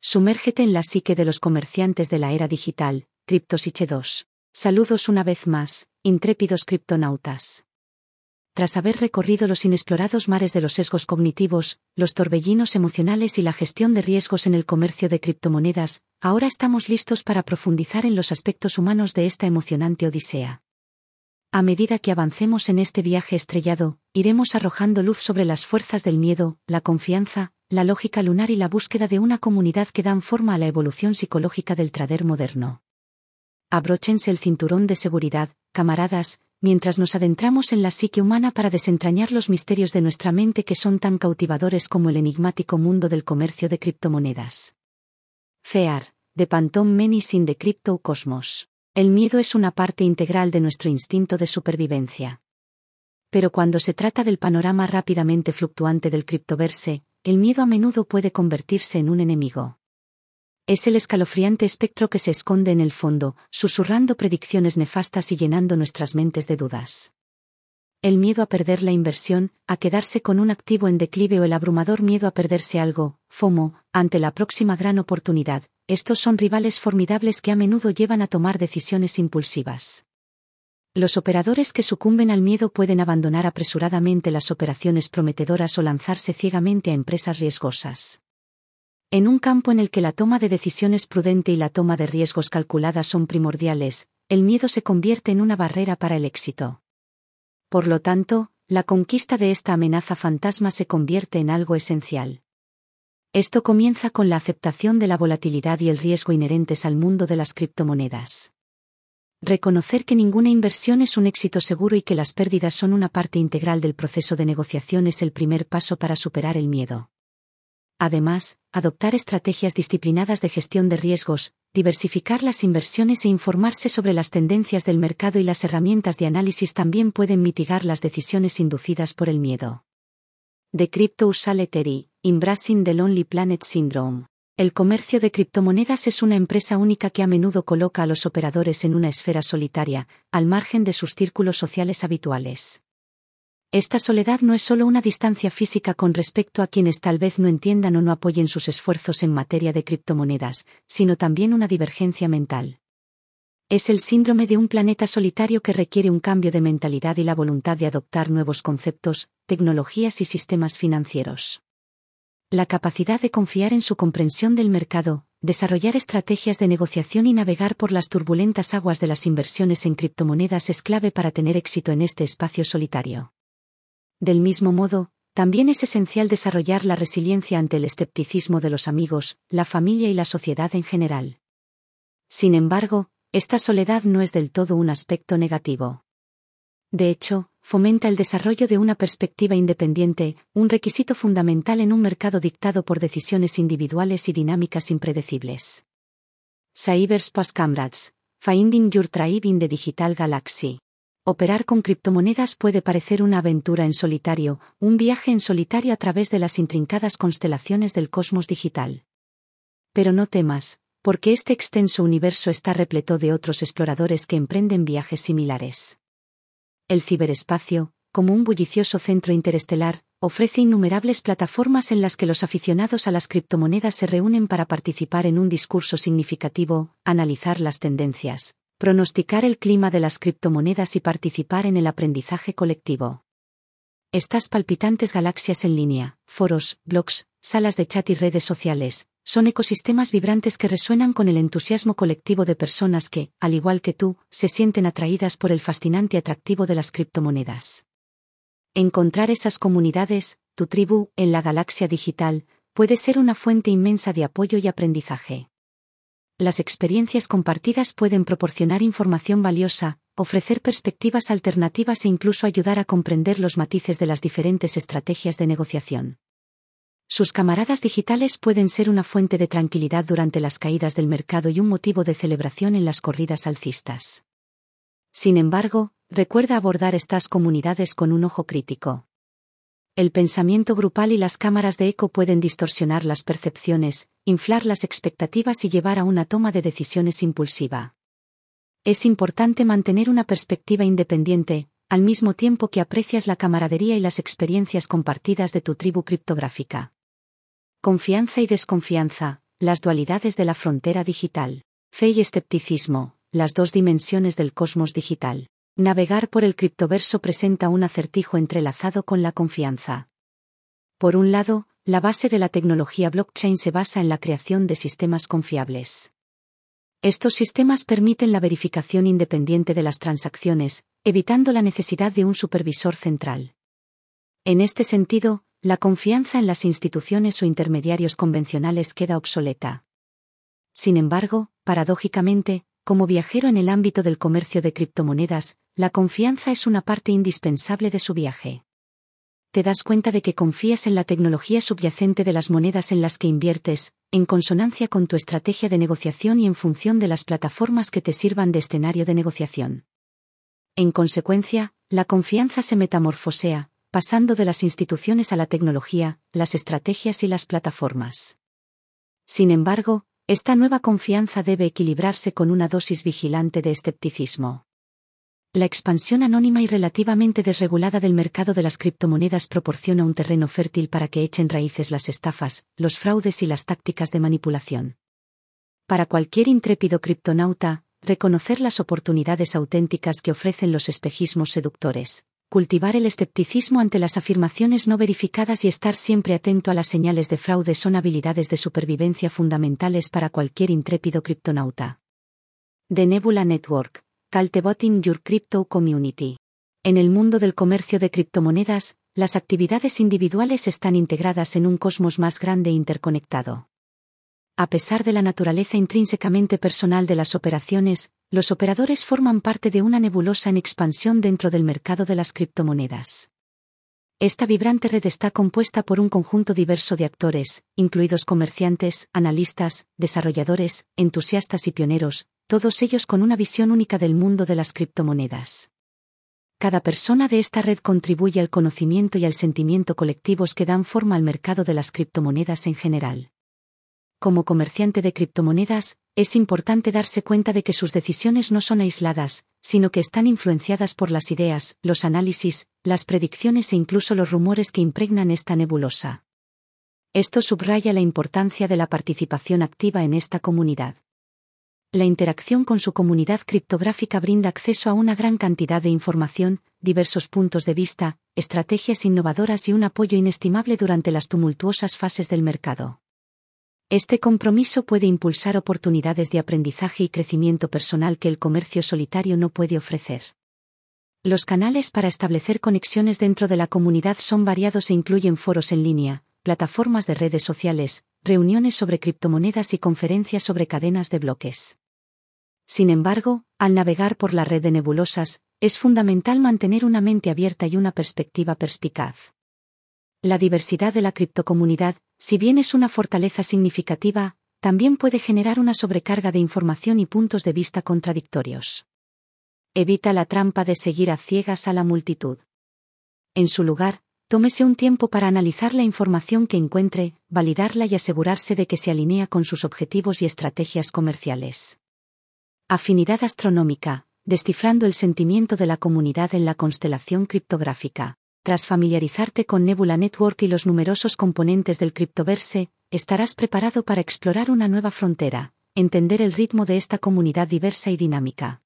Sumérgete en la psique de los comerciantes de la era digital, Criptosiche 2. Saludos una vez más, intrépidos criptonautas. Tras haber recorrido los inexplorados mares de los sesgos cognitivos, los torbellinos emocionales y la gestión de riesgos en el comercio de criptomonedas, ahora estamos listos para profundizar en los aspectos humanos de esta emocionante odisea. A medida que avancemos en este viaje estrellado, iremos arrojando luz sobre las fuerzas del miedo, la confianza, la lógica lunar y la búsqueda de una comunidad que dan forma a la evolución psicológica del trader moderno. Abróchense el cinturón de seguridad, camaradas, mientras nos adentramos en la psique humana para desentrañar los misterios de nuestra mente que son tan cautivadores como el enigmático mundo del comercio de criptomonedas. Fear, de Pantón Menis in the Crypto Cosmos. El miedo es una parte integral de nuestro instinto de supervivencia. Pero cuando se trata del panorama rápidamente fluctuante del criptoverse, el miedo a menudo puede convertirse en un enemigo. Es el escalofriante espectro que se esconde en el fondo, susurrando predicciones nefastas y llenando nuestras mentes de dudas. El miedo a perder la inversión, a quedarse con un activo en declive o el abrumador miedo a perderse algo, FOMO, ante la próxima gran oportunidad, estos son rivales formidables que a menudo llevan a tomar decisiones impulsivas. Los operadores que sucumben al miedo pueden abandonar apresuradamente las operaciones prometedoras o lanzarse ciegamente a empresas riesgosas. En un campo en el que la toma de decisiones prudente y la toma de riesgos calculadas son primordiales, el miedo se convierte en una barrera para el éxito. Por lo tanto, la conquista de esta amenaza fantasma se convierte en algo esencial. Esto comienza con la aceptación de la volatilidad y el riesgo inherentes al mundo de las criptomonedas. Reconocer que ninguna inversión es un éxito seguro y que las pérdidas son una parte integral del proceso de negociación es el primer paso para superar el miedo. Además, adoptar estrategias disciplinadas de gestión de riesgos, diversificar las inversiones e informarse sobre las tendencias del mercado y las herramientas de análisis también pueden mitigar las decisiones inducidas por el miedo. De Crypto Saleteri, Embracing the Lonely Planet Syndrome. El comercio de criptomonedas es una empresa única que a menudo coloca a los operadores en una esfera solitaria, al margen de sus círculos sociales habituales. Esta soledad no es solo una distancia física con respecto a quienes tal vez no entiendan o no apoyen sus esfuerzos en materia de criptomonedas, sino también una divergencia mental. Es el síndrome de un planeta solitario que requiere un cambio de mentalidad y la voluntad de adoptar nuevos conceptos, tecnologías y sistemas financieros. La capacidad de confiar en su comprensión del mercado, desarrollar estrategias de negociación y navegar por las turbulentas aguas de las inversiones en criptomonedas es clave para tener éxito en este espacio solitario. Del mismo modo, también es esencial desarrollar la resiliencia ante el escepticismo de los amigos, la familia y la sociedad en general. Sin embargo, esta soledad no es del todo un aspecto negativo. De hecho, fomenta el desarrollo de una perspectiva independiente, un requisito fundamental en un mercado dictado por decisiones individuales y dinámicas impredecibles. Cybers Camrats, Finding Your Tribe in the Digital Galaxy. Operar con criptomonedas puede parecer una aventura en solitario, un viaje en solitario a través de las intrincadas constelaciones del cosmos digital. Pero no temas, porque este extenso universo está repleto de otros exploradores que emprenden viajes similares. El ciberespacio, como un bullicioso centro interestelar, ofrece innumerables plataformas en las que los aficionados a las criptomonedas se reúnen para participar en un discurso significativo, analizar las tendencias, pronosticar el clima de las criptomonedas y participar en el aprendizaje colectivo. Estas palpitantes galaxias en línea, foros, blogs, salas de chat y redes sociales, son ecosistemas vibrantes que resuenan con el entusiasmo colectivo de personas que, al igual que tú, se sienten atraídas por el fascinante atractivo de las criptomonedas. Encontrar esas comunidades, tu tribu, en la galaxia digital, puede ser una fuente inmensa de apoyo y aprendizaje. Las experiencias compartidas pueden proporcionar información valiosa, ofrecer perspectivas alternativas e incluso ayudar a comprender los matices de las diferentes estrategias de negociación. Sus camaradas digitales pueden ser una fuente de tranquilidad durante las caídas del mercado y un motivo de celebración en las corridas alcistas. Sin embargo, recuerda abordar estas comunidades con un ojo crítico. El pensamiento grupal y las cámaras de eco pueden distorsionar las percepciones, inflar las expectativas y llevar a una toma de decisiones impulsiva. Es importante mantener una perspectiva independiente, al mismo tiempo que aprecias la camaradería y las experiencias compartidas de tu tribu criptográfica. Confianza y desconfianza. las dualidades de la frontera digital. Fe y escepticismo, las dos dimensiones del cosmos digital. Navegar por el criptoverso presenta un acertijo entrelazado con la confianza. Por un lado, la base de la tecnología blockchain se basa en la creación de sistemas confiables. Estos sistemas permiten la verificación independiente de las transacciones, evitando la necesidad de un supervisor central. En este sentido, la confianza en las instituciones o intermediarios convencionales queda obsoleta. Sin embargo, paradójicamente, como viajero en el ámbito del comercio de criptomonedas, la confianza es una parte indispensable de su viaje. Te das cuenta de que confías en la tecnología subyacente de las monedas en las que inviertes, en consonancia con tu estrategia de negociación y en función de las plataformas que te sirvan de escenario de negociación. En consecuencia, la confianza se metamorfosea, pasando de las instituciones a la tecnología, las estrategias y las plataformas. Sin embargo, esta nueva confianza debe equilibrarse con una dosis vigilante de escepticismo. La expansión anónima y relativamente desregulada del mercado de las criptomonedas proporciona un terreno fértil para que echen raíces las estafas, los fraudes y las tácticas de manipulación. Para cualquier intrépido criptonauta, reconocer las oportunidades auténticas que ofrecen los espejismos seductores, cultivar el escepticismo ante las afirmaciones no verificadas y estar siempre atento a las señales de fraude son habilidades de supervivencia fundamentales para cualquier intrépido criptonauta. The Nebula Network, Cultivating Your Crypto Community. En el mundo del comercio de criptomonedas, las actividades individuales están integradas en un cosmos más grande e interconectado. A pesar de la naturaleza intrínsecamente personal de las operaciones, los operadores forman parte de una nebulosa en expansión dentro del mercado de las criptomonedas. Esta vibrante red está compuesta por un conjunto diverso de actores, incluidos comerciantes, analistas, desarrolladores, entusiastas y pioneros, todos ellos con una visión única del mundo de las criptomonedas. Cada persona de esta red contribuye al conocimiento y al sentimiento colectivos que dan forma al mercado de las criptomonedas en general. Como comerciante de criptomonedas, es importante darse cuenta de que sus decisiones no son aisladas, sino que están influenciadas por las ideas, los análisis, las predicciones e incluso los rumores que impregnan esta nebulosa. Esto subraya la importancia de la participación activa en esta comunidad. La interacción con su comunidad criptográfica brinda acceso a una gran cantidad de información, diversos puntos de vista, estrategias innovadoras y un apoyo inestimable durante las tumultuosas fases del mercado. Este compromiso puede impulsar oportunidades de aprendizaje y crecimiento personal que el comercio solitario no puede ofrecer. Los canales para establecer conexiones dentro de la comunidad son variados e incluyen foros en línea, plataformas de redes sociales, reuniones sobre criptomonedas y conferencias sobre cadenas de bloques. Sin embargo, al navegar por la red de nebulosas, es fundamental mantener una mente abierta y una perspectiva perspicaz. La diversidad de la criptocomunidad, si bien es una fortaleza significativa, también puede generar una sobrecarga de información y puntos de vista contradictorios. Evita la trampa de seguir a ciegas a la multitud. En su lugar, tómese un tiempo para analizar la información que encuentre, validarla y asegurarse de que se alinea con sus objetivos y estrategias comerciales. Afinidad astronómica, descifrando el sentimiento de la comunidad en la constelación criptográfica. Tras familiarizarte con Nebula Network y los numerosos componentes del criptoverse, estarás preparado para explorar una nueva frontera, entender el ritmo de esta comunidad diversa y dinámica.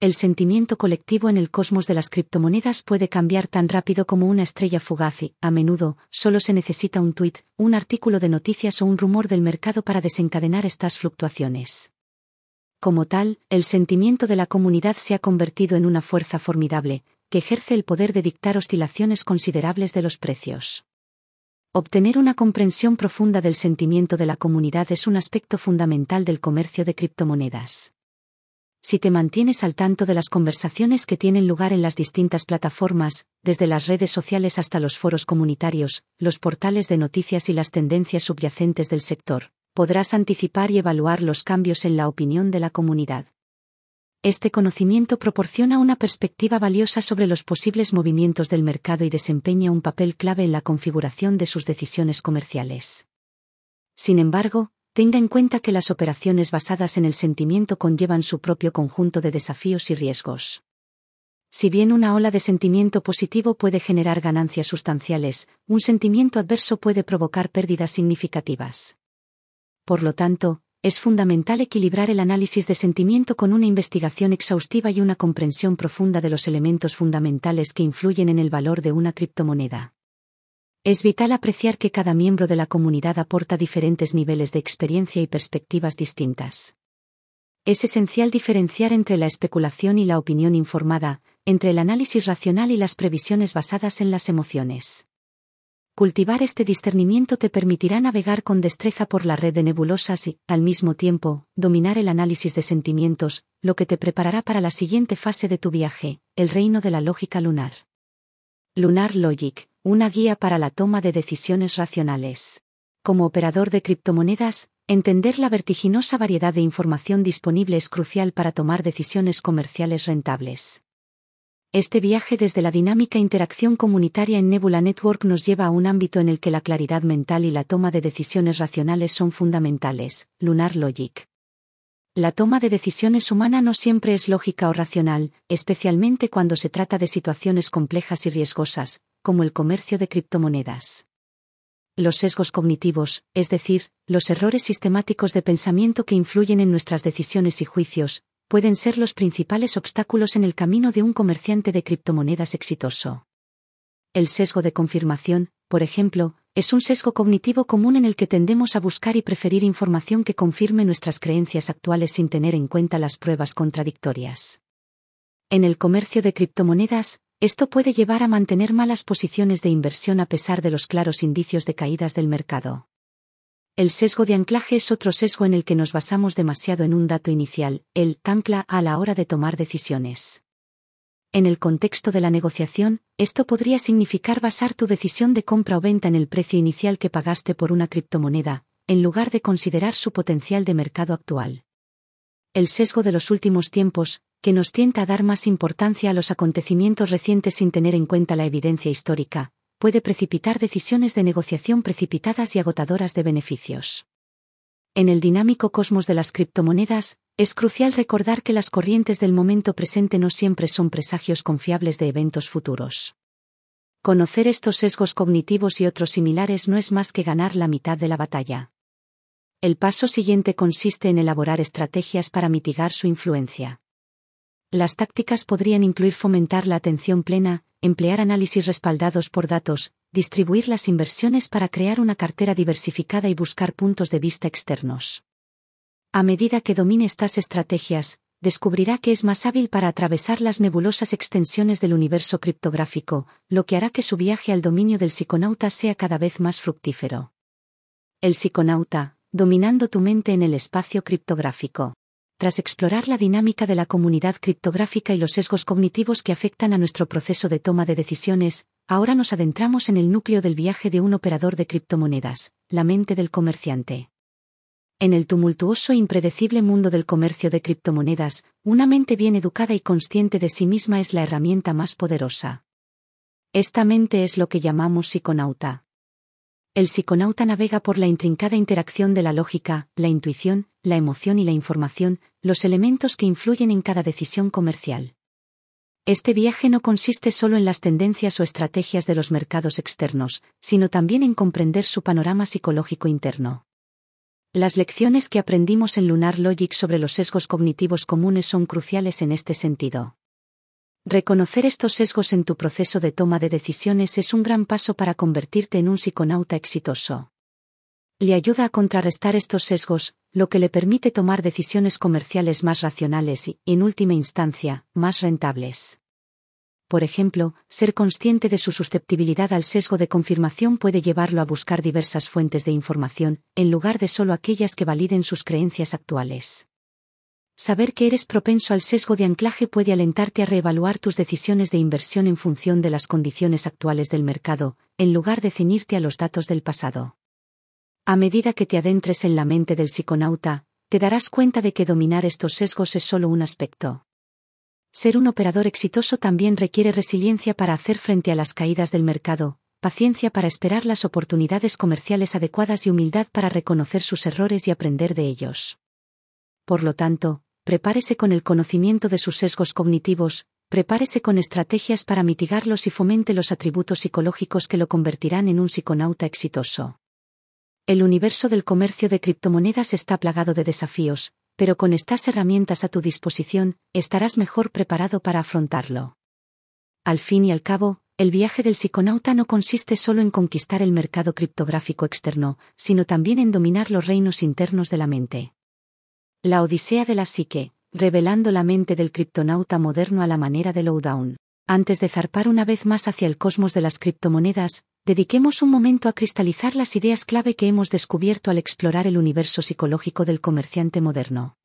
El sentimiento colectivo en el cosmos de las criptomonedas puede cambiar tan rápido como una estrella fugaz y, a menudo, solo se necesita un tuit, un artículo de noticias o un rumor del mercado para desencadenar estas fluctuaciones. Como tal, el sentimiento de la comunidad se ha convertido en una fuerza formidable, que ejerce el poder de dictar oscilaciones considerables de los precios. Obtener una comprensión profunda del sentimiento de la comunidad es un aspecto fundamental del comercio de criptomonedas. Si te mantienes al tanto de las conversaciones que tienen lugar en las distintas plataformas, desde las redes sociales hasta los foros comunitarios, los portales de noticias y las tendencias subyacentes del sector, podrás anticipar y evaluar los cambios en la opinión de la comunidad. Este conocimiento proporciona una perspectiva valiosa sobre los posibles movimientos del mercado y desempeña un papel clave en la configuración de sus decisiones comerciales. Sin embargo, tenga en cuenta que las operaciones basadas en el sentimiento conllevan su propio conjunto de desafíos y riesgos. Si bien una ola de sentimiento positivo puede generar ganancias sustanciales, un sentimiento adverso puede provocar pérdidas significativas. Por lo tanto, es fundamental equilibrar el análisis de sentimiento con una investigación exhaustiva y una comprensión profunda de los elementos fundamentales que influyen en el valor de una criptomoneda. Es vital apreciar que cada miembro de la comunidad aporta diferentes niveles de experiencia y perspectivas distintas. Es esencial diferenciar entre la especulación y la opinión informada, entre el análisis racional y las previsiones basadas en las emociones. Cultivar este discernimiento te permitirá navegar con destreza por la red de nebulosas y, al mismo tiempo, dominar el análisis de sentimientos, lo que te preparará para la siguiente fase de tu viaje, el reino de la lógica lunar. Lunar Logic, una guía para la toma de decisiones racionales. Como operador de criptomonedas, Entender la vertiginosa variedad de información disponible es crucial para tomar decisiones comerciales rentables. Este viaje desde la dinámica interacción comunitaria en Nebula Network nos lleva a un ámbito en el que la claridad mental y la toma de decisiones racionales son fundamentales, Lunar Logic. La toma de decisiones humana no siempre es lógica o racional, especialmente cuando se trata de situaciones complejas y riesgosas, como el comercio de criptomonedas los sesgos cognitivos, es decir, los errores sistemáticos de pensamiento que influyen en nuestras decisiones y juicios, pueden ser los principales obstáculos en el camino de un comerciante de criptomonedas exitoso. El sesgo de confirmación, por ejemplo, es un sesgo cognitivo común en el que tendemos a buscar y preferir información que confirme nuestras creencias actuales sin tener en cuenta las pruebas contradictorias. En el comercio de criptomonedas, esto puede llevar a mantener malas posiciones de inversión a pesar de los claros indicios de caídas del mercado. El sesgo de anclaje es otro sesgo en el que nos basamos demasiado en un dato inicial, el ancla a la hora de tomar decisiones. En el contexto de la negociación, esto podría significar basar tu decisión de compra o venta en el precio inicial que pagaste por una criptomoneda, en lugar de considerar su potencial de mercado actual. El sesgo de los últimos tiempos, que nos tienta a dar más importancia a los acontecimientos recientes sin tener en cuenta la evidencia histórica, puede precipitar decisiones de negociación precipitadas y agotadoras de beneficios. En el dinámico cosmos de las criptomonedas, es crucial recordar que las corrientes del momento presente no siempre son presagios confiables de eventos futuros. Conocer estos sesgos cognitivos y otros similares no es más que ganar la mitad de la batalla. El paso siguiente consiste en elaborar estrategias para mitigar su influencia. Las tácticas podrían incluir fomentar la atención plena, emplear análisis respaldados por datos, distribuir las inversiones para crear una cartera diversificada y buscar puntos de vista externos. A medida que domine estas estrategias, descubrirá que es más hábil para atravesar las nebulosas extensiones del universo criptográfico, lo que hará que su viaje al dominio del psiconauta sea cada vez más fructífero. El psiconauta, dominando tu mente en el espacio criptográfico tras explorar la dinámica de la comunidad criptográfica y los sesgos cognitivos que afectan a nuestro proceso de toma de decisiones, ahora nos adentramos en el núcleo del viaje de un operador de criptomonedas, la mente del comerciante. En el tumultuoso e impredecible mundo del comercio de criptomonedas, una mente bien educada y consciente de sí misma es la herramienta más poderosa. Esta mente es lo que llamamos psiconauta. El psiconauta navega por la intrincada interacción de la lógica, la intuición, la emoción y la información, los elementos que influyen en cada decisión comercial. Este viaje no consiste solo en las tendencias o estrategias de los mercados externos, sino también en comprender su panorama psicológico interno. Las lecciones que aprendimos en Lunar Logic sobre los sesgos cognitivos comunes son cruciales en este sentido. Reconocer estos sesgos en tu proceso de toma de decisiones es un gran paso para convertirte en un psiconauta exitoso le ayuda a contrarrestar estos sesgos, lo que le permite tomar decisiones comerciales más racionales y, en última instancia, más rentables. Por ejemplo, ser consciente de su susceptibilidad al sesgo de confirmación puede llevarlo a buscar diversas fuentes de información, en lugar de solo aquellas que validen sus creencias actuales. Saber que eres propenso al sesgo de anclaje puede alentarte a reevaluar tus decisiones de inversión en función de las condiciones actuales del mercado, en lugar de ceñirte a los datos del pasado. A medida que te adentres en la mente del psiconauta, te darás cuenta de que dominar estos sesgos es solo un aspecto. Ser un operador exitoso también requiere resiliencia para hacer frente a las caídas del mercado, paciencia para esperar las oportunidades comerciales adecuadas y humildad para reconocer sus errores y aprender de ellos. Por lo tanto, prepárese con el conocimiento de sus sesgos cognitivos, prepárese con estrategias para mitigarlos y fomente los atributos psicológicos que lo convertirán en un psiconauta exitoso. El universo del comercio de criptomonedas está plagado de desafíos, pero con estas herramientas a tu disposición, estarás mejor preparado para afrontarlo. Al fin y al cabo, el viaje del psiconauta no consiste solo en conquistar el mercado criptográfico externo, sino también en dominar los reinos internos de la mente. La Odisea de la Psique, revelando la mente del criptonauta moderno a la manera de Lowdown. Antes de zarpar una vez más hacia el cosmos de las criptomonedas, dediquemos un momento a cristalizar las ideas clave que hemos descubierto al explorar el universo psicológico del comerciante moderno.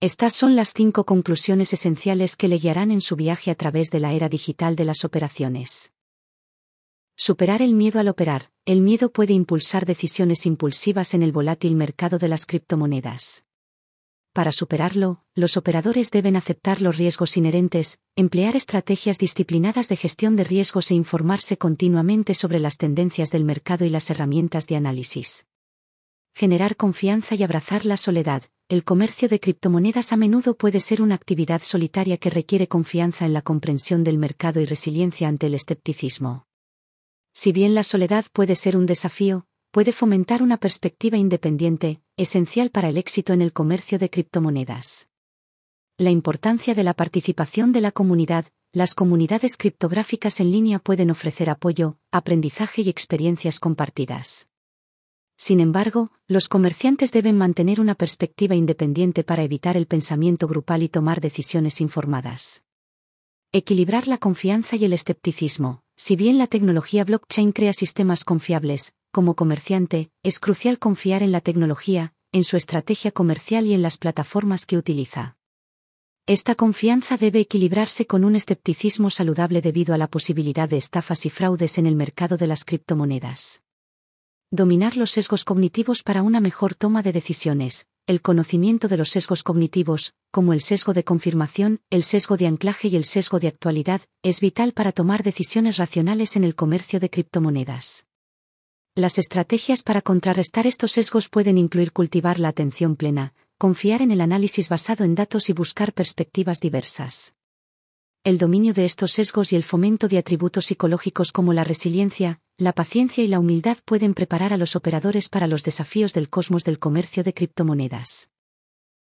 Estas son las cinco conclusiones esenciales que le guiarán en su viaje a través de la era digital de las operaciones. Superar el miedo al operar. El miedo puede impulsar decisiones impulsivas en el volátil mercado de las criptomonedas. Para superarlo, los operadores deben aceptar los riesgos inherentes, emplear estrategias disciplinadas de gestión de riesgos e informarse continuamente sobre las tendencias del mercado y las herramientas de análisis. Generar confianza y abrazar la soledad el comercio de criptomonedas a menudo puede ser una actividad solitaria que requiere confianza en la comprensión del mercado y resiliencia ante el escepticismo. Si bien la soledad puede ser un desafío, puede fomentar una perspectiva independiente, esencial para el éxito en el comercio de criptomonedas. La importancia de la participación de la comunidad, las comunidades criptográficas en línea pueden ofrecer apoyo, aprendizaje y experiencias compartidas. Sin embargo, los comerciantes deben mantener una perspectiva independiente para evitar el pensamiento grupal y tomar decisiones informadas. Equilibrar la confianza y el escepticismo. Si bien la tecnología blockchain crea sistemas confiables, como comerciante, es crucial confiar en la tecnología, en su estrategia comercial y en las plataformas que utiliza. Esta confianza debe equilibrarse con un escepticismo saludable debido a la posibilidad de estafas y fraudes en el mercado de las criptomonedas dominar los sesgos cognitivos para una mejor toma de decisiones. El conocimiento de los sesgos cognitivos, como el sesgo de confirmación, el sesgo de anclaje y el sesgo de actualidad, es vital para tomar decisiones racionales en el comercio de criptomonedas. Las estrategias para contrarrestar estos sesgos pueden incluir cultivar la atención plena, confiar en el análisis basado en datos y buscar perspectivas diversas. El dominio de estos sesgos y el fomento de atributos psicológicos como la resiliencia, la paciencia y la humildad pueden preparar a los operadores para los desafíos del cosmos del comercio de criptomonedas.